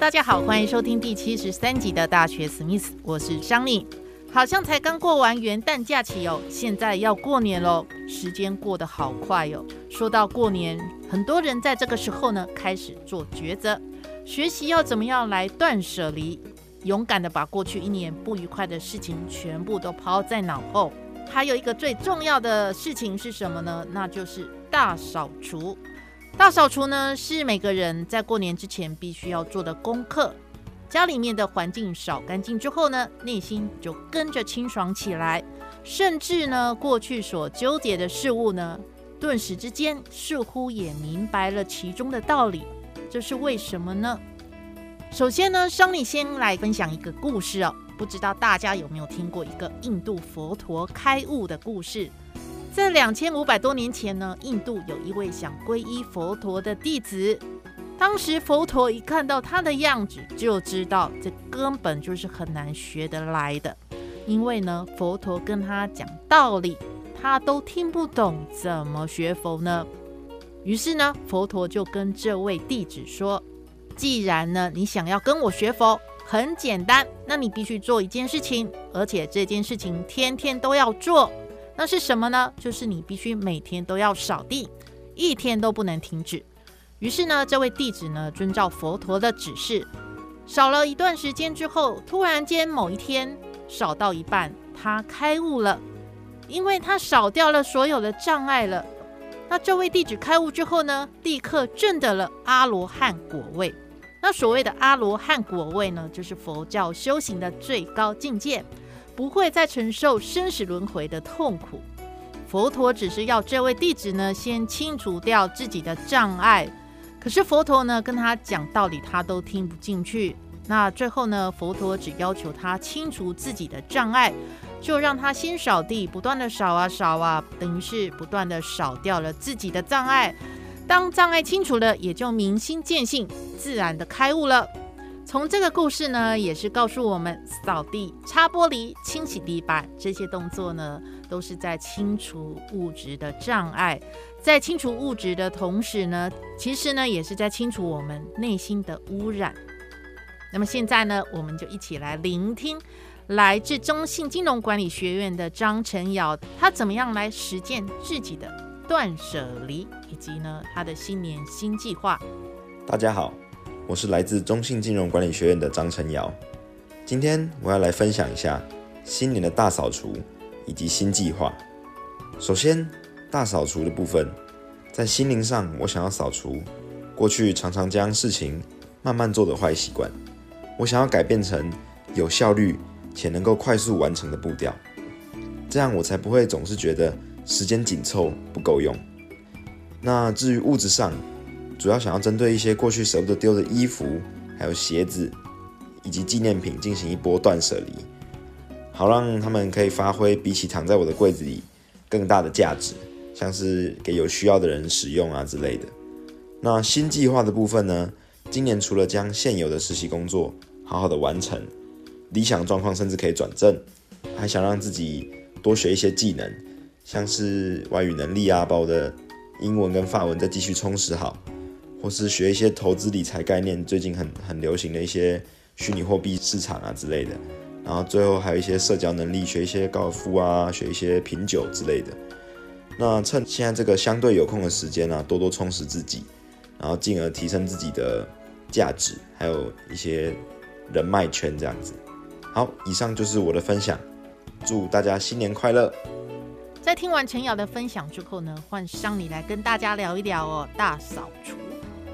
大家好，欢迎收听第七十三集的大学史密斯，我是桑尼。好像才刚过完元旦假期哦，现在要过年喽，时间过得好快哦。说到过年，很多人在这个时候呢开始做抉择，学习要怎么样来断舍离，勇敢的把过去一年不愉快的事情全部都抛在脑后。还有一个最重要的事情是什么呢？那就是大扫除。大扫除呢，是每个人在过年之前必须要做的功课。家里面的环境扫干净之后呢，内心就跟着清爽起来，甚至呢，过去所纠结的事物呢，顿时之间似乎也明白了其中的道理。这是为什么呢？首先呢，桑尼先来分享一个故事哦，不知道大家有没有听过一个印度佛陀开悟的故事。在两千五百多年前呢，印度有一位想皈依佛陀的弟子。当时佛陀一看到他的样子，就知道这根本就是很难学得来的。因为呢，佛陀跟他讲道理，他都听不懂，怎么学佛呢？于是呢，佛陀就跟这位弟子说：“既然呢，你想要跟我学佛，很简单，那你必须做一件事情，而且这件事情天天都要做。”那是什么呢？就是你必须每天都要扫地，一天都不能停止。于是呢，这位弟子呢，遵照佛陀的指示，扫了一段时间之后，突然间某一天扫到一半，他开悟了，因为他扫掉了所有的障碍了。那这位弟子开悟之后呢，立刻证得了阿罗汉果位。那所谓的阿罗汉果位呢，就是佛教修行的最高境界。不会再承受生死轮回的痛苦。佛陀只是要这位弟子呢，先清除掉自己的障碍。可是佛陀呢，跟他讲道理，他都听不进去。那最后呢，佛陀只要求他清除自己的障碍，就让他先扫地，不断的扫啊扫啊，等于是不断的扫掉了自己的障碍。当障碍清除了，也就明心见性，自然的开悟了。从这个故事呢，也是告诉我们，扫地、擦玻璃、清洗地板这些动作呢，都是在清除物质的障碍。在清除物质的同时呢，其实呢，也是在清除我们内心的污染。那么现在呢，我们就一起来聆听来自中信金融管理学院的张晨尧，他怎么样来实践自己的断舍离，以及呢，他的新年新计划。大家好。我是来自中信金融管理学院的张晨尧，今天我要来分享一下新年的大扫除以及新计划。首先，大扫除的部分，在心灵上，我想要扫除过去常常将事情慢慢做的坏习惯，我想要改变成有效率且能够快速完成的步调，这样我才不会总是觉得时间紧凑不够用。那至于物质上，主要想要针对一些过去舍不得丢的衣服，还有鞋子，以及纪念品进行一波断舍离，好让他们可以发挥比起躺在我的柜子里更大的价值，像是给有需要的人使用啊之类的。那新计划的部分呢？今年除了将现有的实习工作好好的完成，理想状况甚至可以转正，还想让自己多学一些技能，像是外语能力啊，把我的英文跟法文再继续充实好。或是学一些投资理财概念，最近很很流行的一些虚拟货币市场啊之类的。然后最后还有一些社交能力，学一些高尔夫啊，学一些品酒之类的。那趁现在这个相对有空的时间呢，多多充实自己，然后进而提升自己的价值，还有一些人脉圈这样子。好，以上就是我的分享，祝大家新年快乐。在听完陈瑶的分享之后呢，换上你来跟大家聊一聊哦，大扫除。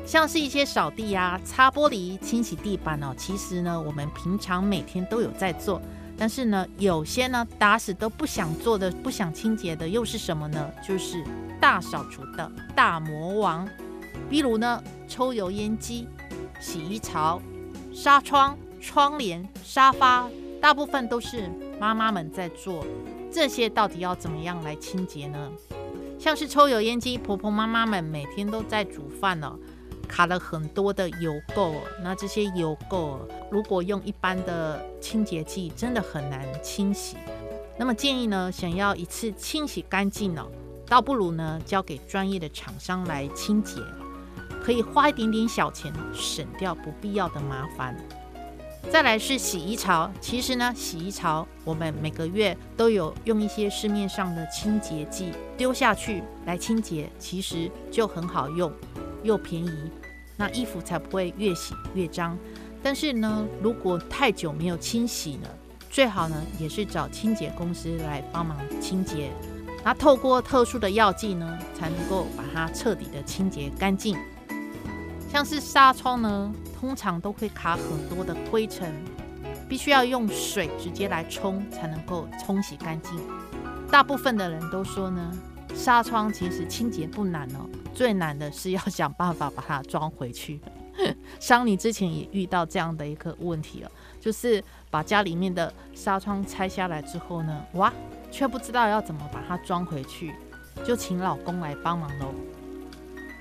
像是一些扫地啊、擦玻璃、清洗地板哦，其实呢，我们平常每天都有在做。但是呢，有些呢打死都不想做的、不想清洁的，又是什么呢？就是大扫除的大魔王。比如呢，抽油烟机、洗衣槽、纱窗、窗帘、沙发，大部分都是妈妈们在做。这些到底要怎么样来清洁呢？像是抽油烟机，婆婆妈妈们每天都在煮饭呢。卡了很多的油垢，那这些油垢如果用一般的清洁剂，真的很难清洗。那么建议呢，想要一次清洗干净呢，倒不如呢交给专业的厂商来清洁，可以花一点点小钱，省掉不必要的麻烦。再来是洗衣槽，其实呢，洗衣槽我们每个月都有用一些市面上的清洁剂丢下去来清洁，其实就很好用。又便宜，那衣服才不会越洗越脏。但是呢，如果太久没有清洗呢，最好呢也是找清洁公司来帮忙清洁。那透过特殊的药剂呢，才能够把它彻底的清洁干净。像是纱窗呢，通常都会卡很多的灰尘，必须要用水直接来冲才能够冲洗干净。大部分的人都说呢，纱窗其实清洁不难哦。最难的是要想办法把它装回去。商你之前也遇到这样的一个问题了，就是把家里面的纱窗拆下来之后呢，哇，却不知道要怎么把它装回去，就请老公来帮忙喽。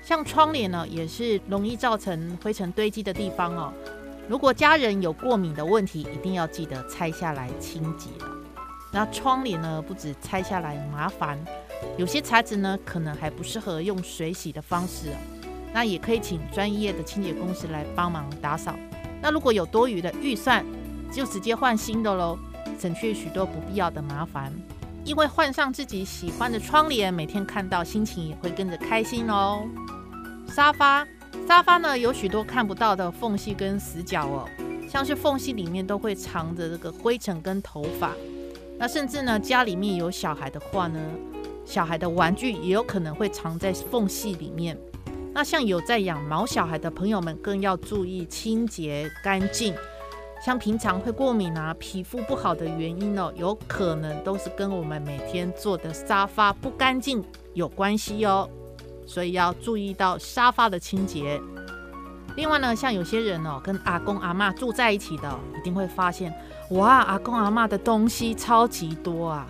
像窗帘呢，也是容易造成灰尘堆积的地方哦。如果家人有过敏的问题，一定要记得拆下来清洁了。那窗帘呢，不止拆下来麻烦。有些材质呢，可能还不适合用水洗的方式，那也可以请专业的清洁公司来帮忙打扫。那如果有多余的预算，就直接换新的喽，省去许多不必要的麻烦。因为换上自己喜欢的窗帘，每天看到心情也会跟着开心哦。沙发，沙发呢有许多看不到的缝隙跟死角哦，像是缝隙里面都会藏着这个灰尘跟头发。那甚至呢，家里面有小孩的话呢。小孩的玩具也有可能会藏在缝隙里面。那像有在养毛小孩的朋友们，更要注意清洁干净。像平常会过敏啊、皮肤不好的原因哦，有可能都是跟我们每天坐的沙发不干净有关系哦。所以要注意到沙发的清洁。另外呢，像有些人哦，跟阿公阿妈住在一起的，一定会发现，哇，阿公阿妈的东西超级多啊。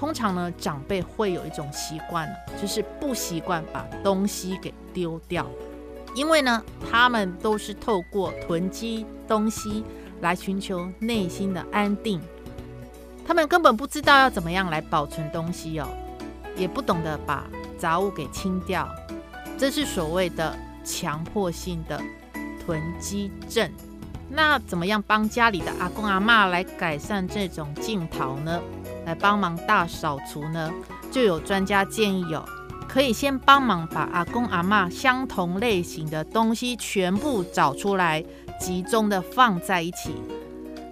通常呢，长辈会有一种习惯，就是不习惯把东西给丢掉，因为呢，他们都是透过囤积东西来寻求内心的安定，他们根本不知道要怎么样来保存东西哦，也不懂得把杂物给清掉，这是所谓的强迫性的囤积症。那怎么样帮家里的阿公阿妈来改善这种镜头呢？来帮忙大扫除呢，就有专家建议哦，可以先帮忙把阿公阿妈相同类型的东西全部找出来，集中的放在一起，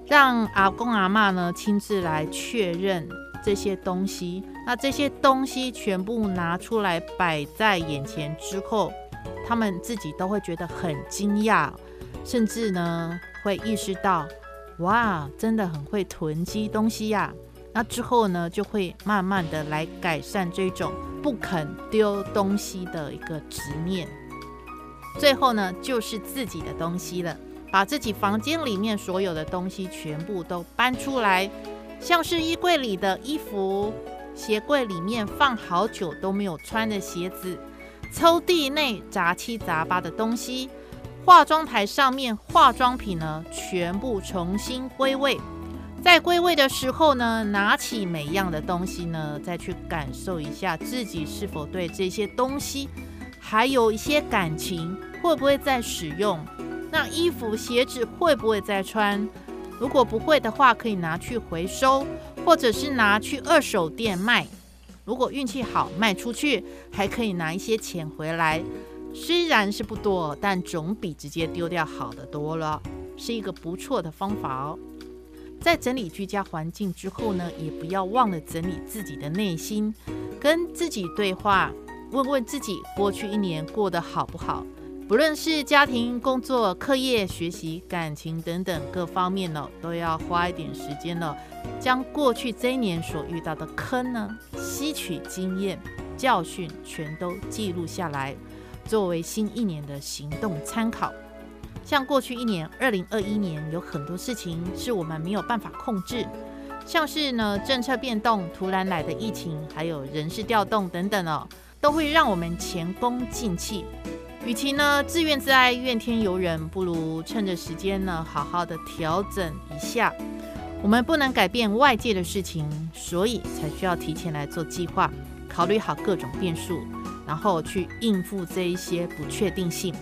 让阿公阿妈呢亲自来确认这些东西。那这些东西全部拿出来摆在眼前之后，他们自己都会觉得很惊讶，甚至呢会意识到，哇，真的很会囤积东西呀。那之后呢，就会慢慢的来改善这种不肯丢东西的一个执念。最后呢，就是自己的东西了，把自己房间里面所有的东西全部都搬出来，像是衣柜里的衣服，鞋柜里面放好久都没有穿的鞋子，抽屉内杂七杂八的东西，化妆台上面化妆品呢，全部重新归位。在归位的时候呢，拿起每样的东西呢，再去感受一下自己是否对这些东西还有一些感情，会不会再使用？那衣服、鞋子会不会再穿？如果不会的话，可以拿去回收，或者是拿去二手店卖。如果运气好，卖出去还可以拿一些钱回来。虽然是不多，但总比直接丢掉好的多了，是一个不错的方法哦。在整理居家环境之后呢，也不要忘了整理自己的内心，跟自己对话，问问自己过去一年过得好不好。不论是家庭、工作、课业、学习、感情等等各方面呢，都要花一点时间呢，将过去这一年所遇到的坑呢，吸取经验教训，全都记录下来，作为新一年的行动参考。像过去一年，二零二一年有很多事情是我们没有办法控制，像是呢政策变动、突然来的疫情，还有人事调动等等哦，都会让我们前功尽弃。与其呢自怨自艾、怨天尤人，不如趁着时间呢好好的调整一下。我们不能改变外界的事情，所以才需要提前来做计划，考虑好各种变数，然后去应付这一些不确定性。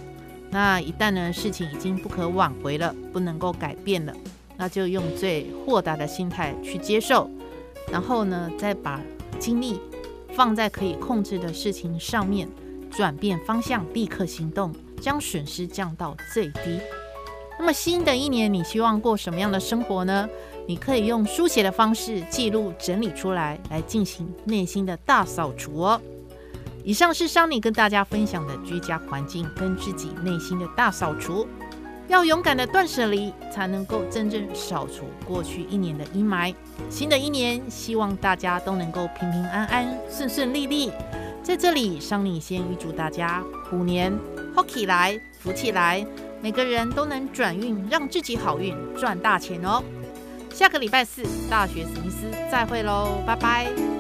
那一旦呢，事情已经不可挽回了，不能够改变了，那就用最豁达的心态去接受，然后呢，再把精力放在可以控制的事情上面，转变方向，立刻行动，将损失降到最低。那么新的一年，你希望过什么样的生活呢？你可以用书写的方式记录整理出来，来进行内心的大扫除哦。以上是桑尼跟大家分享的居家环境跟自己内心的大扫除，要勇敢的断舍离，才能够真正扫除过去一年的阴霾。新的一年，希望大家都能够平平安安、顺顺利利。在这里，桑尼先预祝大家虎年好起来、福起来，每个人都能转运，让自己好运、赚大钱哦。下个礼拜四，大学史密斯再会喽，拜拜。